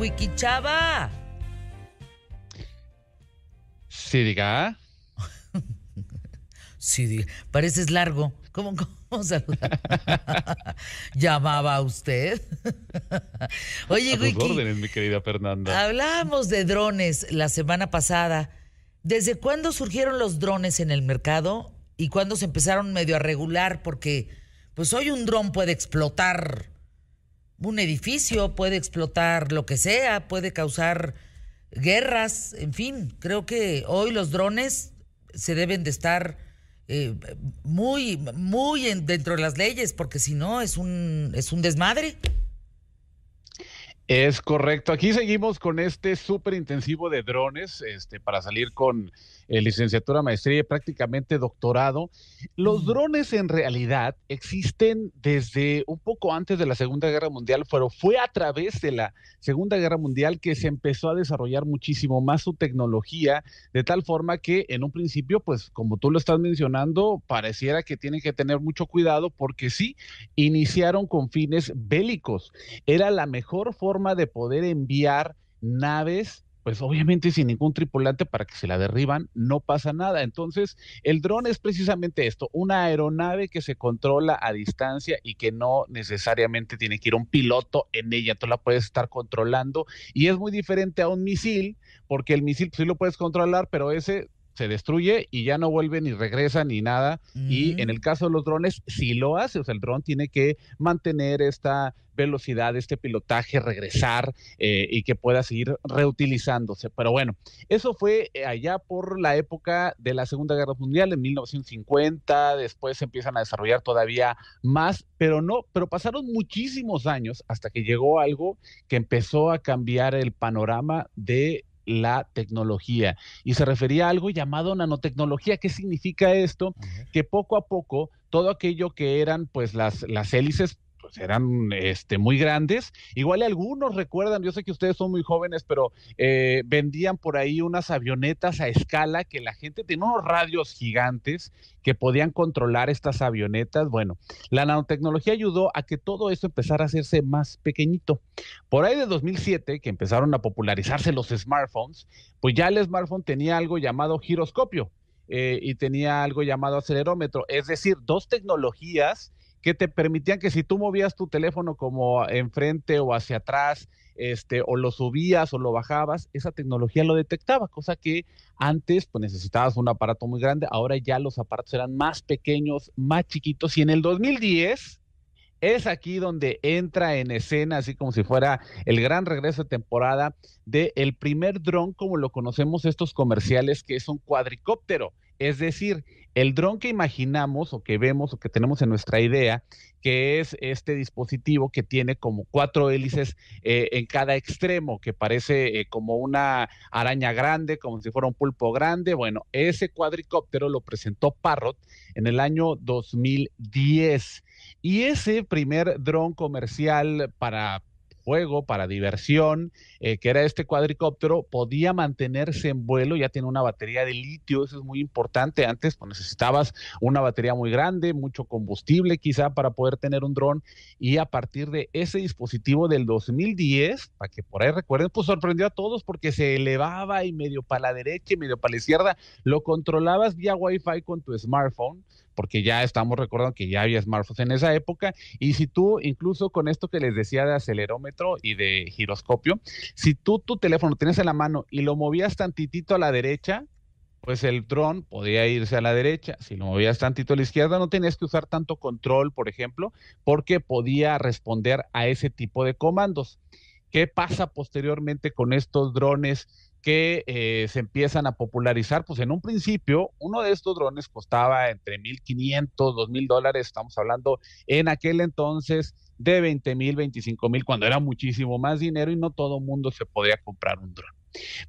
Wiki Chava. Sí, diga. Sí, diga. Pareces largo. ¿Cómo, cómo saludar? ¿Llamaba usted? Oye, A tus Wiki. órdenes, mi querida Fernanda. Hablábamos de drones la semana pasada. ¿Desde cuándo surgieron los drones en el mercado y cuándo se empezaron medio a regular? Porque, pues hoy un dron puede explotar un edificio, puede explotar lo que sea, puede causar guerras, en fin. Creo que hoy los drones se deben de estar eh, muy, muy en- dentro de las leyes, porque si no es un, es un desmadre. Es correcto. Aquí seguimos con este súper intensivo de drones, este, para salir con eh, licenciatura, maestría y prácticamente doctorado. Los drones en realidad existen desde un poco antes de la Segunda Guerra Mundial, pero fue a través de la Segunda Guerra Mundial que se empezó a desarrollar muchísimo más su tecnología, de tal forma que en un principio, pues como tú lo estás mencionando, pareciera que tienen que tener mucho cuidado porque sí, iniciaron con fines bélicos era la mejor forma de poder enviar naves, pues obviamente sin ningún tripulante para que se la derriban, no pasa nada. Entonces, el dron es precisamente esto, una aeronave que se controla a distancia y que no necesariamente tiene que ir un piloto en ella, tú la puedes estar controlando y es muy diferente a un misil, porque el misil pues, sí lo puedes controlar, pero ese se destruye y ya no vuelve ni regresa ni nada. Y Mm. en el caso de los drones, sí lo hace. O sea, el dron tiene que mantener esta velocidad, este pilotaje, regresar eh, y que pueda seguir reutilizándose. Pero bueno, eso fue eh, allá por la época de la Segunda Guerra Mundial, en 1950. Después se empiezan a desarrollar todavía más, pero no, pero pasaron muchísimos años hasta que llegó algo que empezó a cambiar el panorama de la tecnología y se refería a algo llamado nanotecnología. ¿Qué significa esto? Que poco a poco todo aquello que eran pues las, las hélices pues eran este, muy grandes. Igual algunos recuerdan, yo sé que ustedes son muy jóvenes, pero eh, vendían por ahí unas avionetas a escala que la gente tenía unos radios gigantes que podían controlar estas avionetas. Bueno, la nanotecnología ayudó a que todo eso empezara a hacerse más pequeñito. Por ahí de 2007, que empezaron a popularizarse los smartphones, pues ya el smartphone tenía algo llamado giroscopio eh, y tenía algo llamado acelerómetro, es decir, dos tecnologías que te permitían que si tú movías tu teléfono como enfrente o hacia atrás, este, o lo subías o lo bajabas, esa tecnología lo detectaba, cosa que antes pues necesitabas un aparato muy grande, ahora ya los aparatos eran más pequeños, más chiquitos, y en el 2010 es aquí donde entra en escena, así como si fuera el gran regreso de temporada de primer dron como lo conocemos estos comerciales, que es un cuadricóptero. Es decir, el dron que imaginamos o que vemos o que tenemos en nuestra idea, que es este dispositivo que tiene como cuatro hélices eh, en cada extremo, que parece eh, como una araña grande, como si fuera un pulpo grande. Bueno, ese cuadricóptero lo presentó Parrot en el año 2010. Y ese primer dron comercial para juego, para diversión, eh, que era este cuadricóptero, podía mantenerse en vuelo, ya tiene una batería de litio, eso es muy importante. Antes pues, necesitabas una batería muy grande, mucho combustible quizá para poder tener un dron, y a partir de ese dispositivo del 2010, para que por ahí recuerden, pues sorprendió a todos porque se elevaba y medio para la derecha y medio para la izquierda, lo controlabas vía Wi-Fi con tu smartphone porque ya estamos recordando que ya había smartphones en esa época, y si tú, incluso con esto que les decía de acelerómetro y de giroscopio, si tú tu teléfono tienes en la mano y lo movías tantitito a la derecha, pues el dron podía irse a la derecha. Si lo movías tantito a la izquierda, no tenías que usar tanto control, por ejemplo, porque podía responder a ese tipo de comandos. ¿Qué pasa posteriormente con estos drones que eh, se empiezan a popularizar? Pues en un principio, uno de estos drones costaba entre 1.500, 2.000 dólares, estamos hablando en aquel entonces de 20 mil, 25 mil, cuando era muchísimo más dinero y no todo mundo se podía comprar un dron.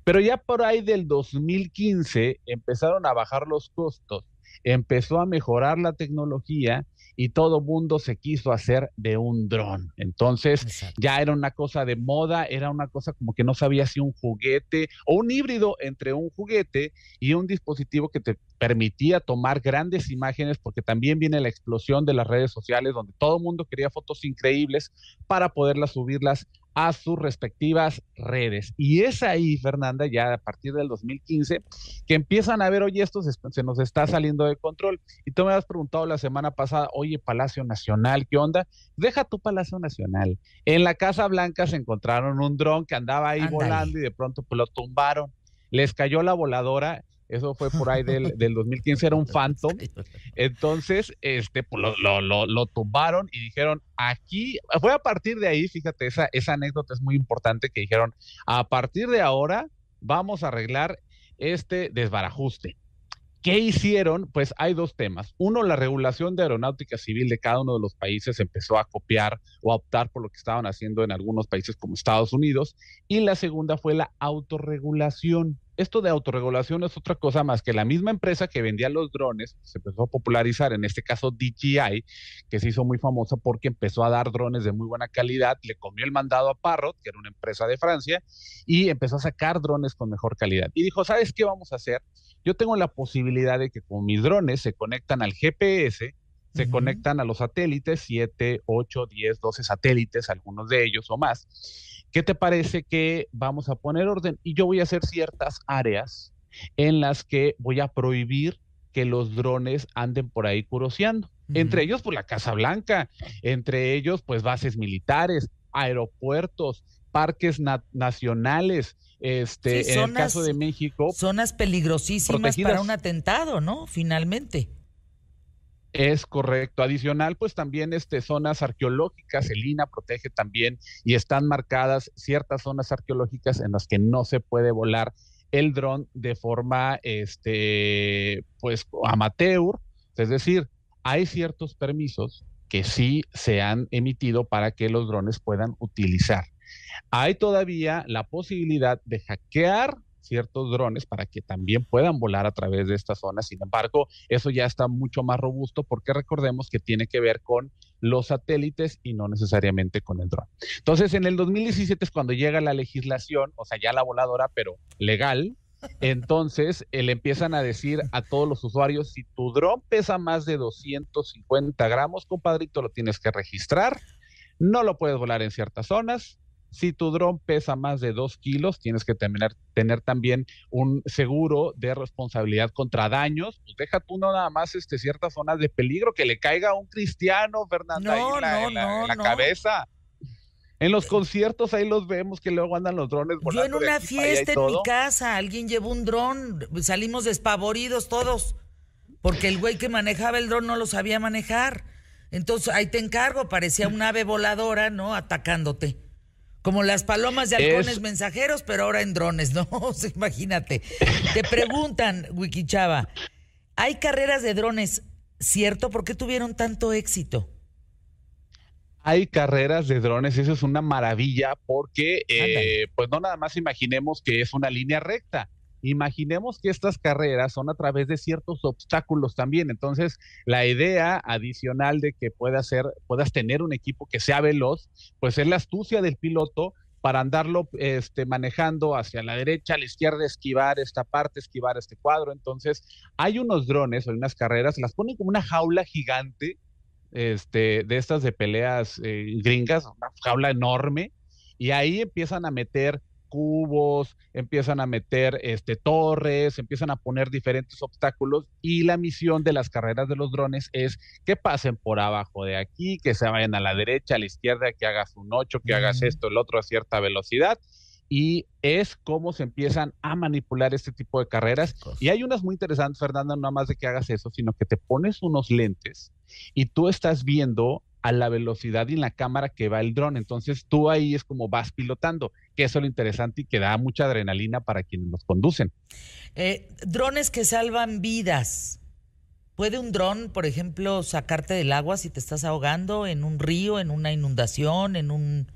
Pero ya por ahí del 2015 empezaron a bajar los costos, empezó a mejorar la tecnología y todo mundo se quiso hacer de un dron. Entonces Exacto. ya era una cosa de moda, era una cosa como que no sabía si un juguete o un híbrido entre un juguete y un dispositivo que te permitía tomar grandes imágenes, porque también viene la explosión de las redes sociales donde todo el mundo quería fotos increíbles para poderlas subirlas a sus respectivas redes. Y es ahí, Fernanda, ya a partir del 2015, que empiezan a ver, oye, esto se, nos está saliendo de control. Y tú me has preguntado la semana pasada, oye, Palacio Nacional, ¿qué onda? Deja tu Palacio Nacional. En la Casa Blanca se encontraron un dron que andaba ahí volando y de pronto pues, lo tumbaron. Les cayó la voladora eso fue por ahí del, del 2015, era un Phantom. Entonces, este, pues lo, lo, lo, tumbaron y dijeron, aquí, fue a partir de ahí, fíjate, esa, esa anécdota es muy importante, que dijeron, a partir de ahora vamos a arreglar este desbarajuste. ¿Qué hicieron? Pues hay dos temas. Uno, la regulación de aeronáutica civil de cada uno de los países empezó a copiar o a optar por lo que estaban haciendo en algunos países como Estados Unidos. Y la segunda fue la autorregulación esto de autorregulación es otra cosa más que la misma empresa que vendía los drones se empezó a popularizar, en este caso DJI, que se hizo muy famosa porque empezó a dar drones de muy buena calidad, le comió el mandado a Parrot, que era una empresa de Francia, y empezó a sacar drones con mejor calidad. Y dijo, ¿sabes qué vamos a hacer? Yo tengo la posibilidad de que con mis drones se conectan al GPS, se conectan a los satélites, 7, 8, 10, 12 satélites, algunos de ellos o más ¿Qué te parece que vamos a poner orden? Y yo voy a hacer ciertas áreas en las que voy a prohibir que los drones anden por ahí curoseando. Entre ellos, pues la Casa Blanca, entre ellos, pues bases militares, aeropuertos, parques nacionales, este, en el caso de México. Zonas peligrosísimas para un atentado, ¿no? Finalmente. Es correcto. Adicional, pues también este, zonas arqueológicas, el INA protege también y están marcadas ciertas zonas arqueológicas en las que no se puede volar el dron de forma, este, pues, amateur. Es decir, hay ciertos permisos que sí se han emitido para que los drones puedan utilizar. Hay todavía la posibilidad de hackear ciertos drones para que también puedan volar a través de esta zona. Sin embargo, eso ya está mucho más robusto porque recordemos que tiene que ver con los satélites y no necesariamente con el dron. Entonces, en el 2017 es cuando llega la legislación, o sea, ya la voladora, pero legal. Entonces, eh, le empiezan a decir a todos los usuarios, si tu dron pesa más de 250 gramos, compadrito, lo tienes que registrar. No lo puedes volar en ciertas zonas, si tu dron pesa más de dos kilos, tienes que tener, tener también un seguro de responsabilidad contra daños. Pues deja tú no nada más este, ciertas zonas de peligro, que le caiga a un cristiano, Fernanda, en la, cabeza. En los conciertos ahí los vemos que luego andan los drones volando. Yo en una fiesta en mi casa, alguien llevó un dron, salimos despavoridos todos, porque el güey que manejaba el dron no lo sabía manejar. Entonces ahí te encargo, parecía un ave voladora, ¿no? Atacándote. Como las palomas de halcones mensajeros, pero ahora en drones, ¿no? Imagínate. Te preguntan, Wikichava, ¿hay carreras de drones, cierto? ¿Por qué tuvieron tanto éxito? Hay carreras de drones, eso es una maravilla porque, eh, pues no nada más imaginemos que es una línea recta Imaginemos que estas carreras son a través de ciertos obstáculos también. Entonces, la idea adicional de que puedas, ser, puedas tener un equipo que sea veloz, pues es la astucia del piloto para andarlo este, manejando hacia la derecha, a la izquierda, esquivar esta parte, esquivar este cuadro. Entonces, hay unos drones o unas carreras, las ponen como una jaula gigante este, de estas de peleas eh, gringas, una jaula enorme, y ahí empiezan a meter cubos, empiezan a meter este, torres, empiezan a poner diferentes obstáculos y la misión de las carreras de los drones es que pasen por abajo de aquí, que se vayan a la derecha, a la izquierda, que hagas un 8, que hagas esto, el otro a cierta velocidad. Y es cómo se empiezan a manipular este tipo de carreras. Y hay unas muy interesantes, Fernanda, no más de que hagas eso, sino que te pones unos lentes y tú estás viendo a la velocidad y en la cámara que va el dron. Entonces tú ahí es como vas pilotando, que eso es lo interesante y que da mucha adrenalina para quienes los conducen. Eh, drones que salvan vidas. ¿Puede un dron, por ejemplo, sacarte del agua si te estás ahogando en un río, en una inundación, en un...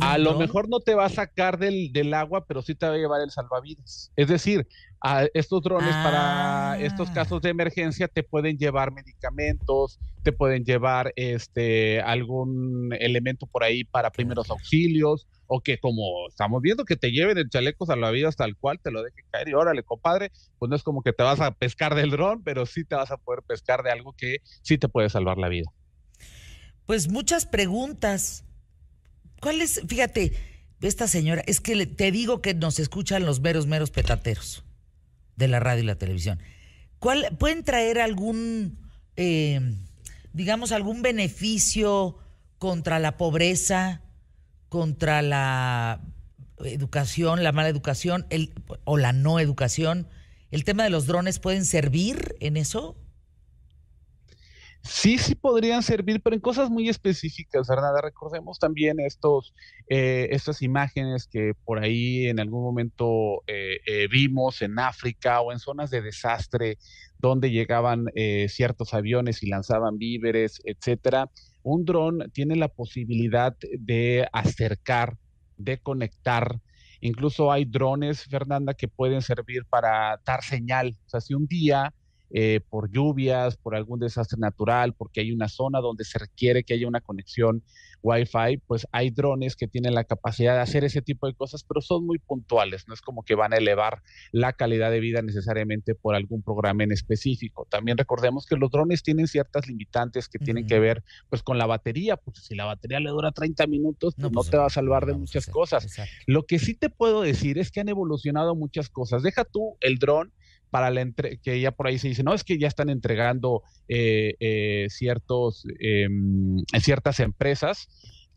A lo mejor no te va a sacar del, del agua, pero sí te va a llevar el salvavidas. Es decir, a estos drones para estos ah. casos de emergencia te pueden llevar medicamentos, te pueden llevar este algún elemento por ahí para primeros auxilios o que como estamos viendo que te lleven el chaleco salvavidas tal cual te lo deje caer y órale compadre, pues no es como que te vas a pescar del dron, pero sí te vas a poder pescar de algo que sí te puede salvar la vida. Pues muchas preguntas ¿Cuál es? Fíjate, esta señora, es que te digo que nos escuchan los meros, meros petateros de la radio y la televisión. ¿Cuál, ¿Pueden traer algún, eh, digamos, algún beneficio contra la pobreza, contra la educación, la mala educación el, o la no educación? ¿El tema de los drones pueden servir en eso? Sí, sí podrían servir, pero en cosas muy específicas, ¿verdad? Recordemos también estos, eh, estas imágenes que por ahí en algún momento eh, eh, vimos en África o en zonas de desastre donde llegaban ciertos aviones y lanzaban víveres, etcétera. Un dron tiene la posibilidad de acercar, de conectar. Incluso hay drones, Fernanda, que pueden servir para dar señal. O sea, si un día eh, por lluvias, por algún desastre natural, porque hay una zona donde se requiere que haya una conexión Wi-Fi, pues hay drones que tienen la capacidad de hacer ese tipo de cosas, pero son muy puntuales, no es como que van a elevar la calidad de vida necesariamente por algún programa en específico. También recordemos que los drones tienen ciertas limitantes que tienen que ver pues con la batería, pues si la batería le dura 30 minutos, pues, no, pues, te va a salvar de muchas cosas. Lo que sí te puedo decir es que han evolucionado muchas cosas. Deja tú el dron para la entre que ya por ahí se dice, no, es que ya están entregando eh, eh, ciertos, em, ciertas empresas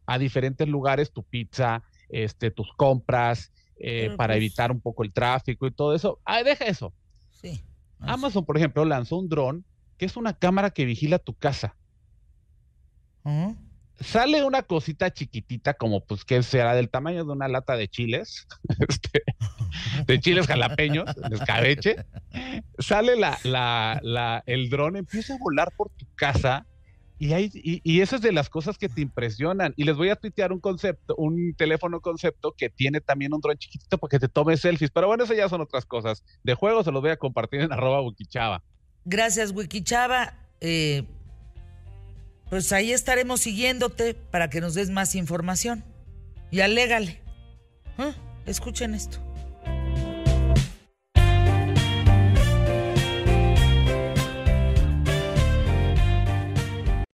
a diferentes lugares tu pizza, este, tus compras, eh, para pues evitar un poco el tráfico y todo eso. Ah, deja eso. Sí. Amazon, por ejemplo, lanzó un dron que es una cámara que vigila tu casa sale una cosita chiquitita como pues que será del tamaño de una lata de chiles, este, de chiles jalapeños, de escabeche, sale la, la, la, el dron, empieza a volar por tu casa y, hay, y, eso es de las cosas que te impresionan. Y les voy a tuitear un concepto, un teléfono concepto que tiene también un dron chiquitito para que te tome selfies. Pero bueno, eso ya son otras cosas. De juego se los voy a compartir en arroba wikichava. Gracias, Wikichava. Eh, pues ahí estaremos siguiéndote para que nos des más información. Y alégale. ¿Eh? Escuchen esto.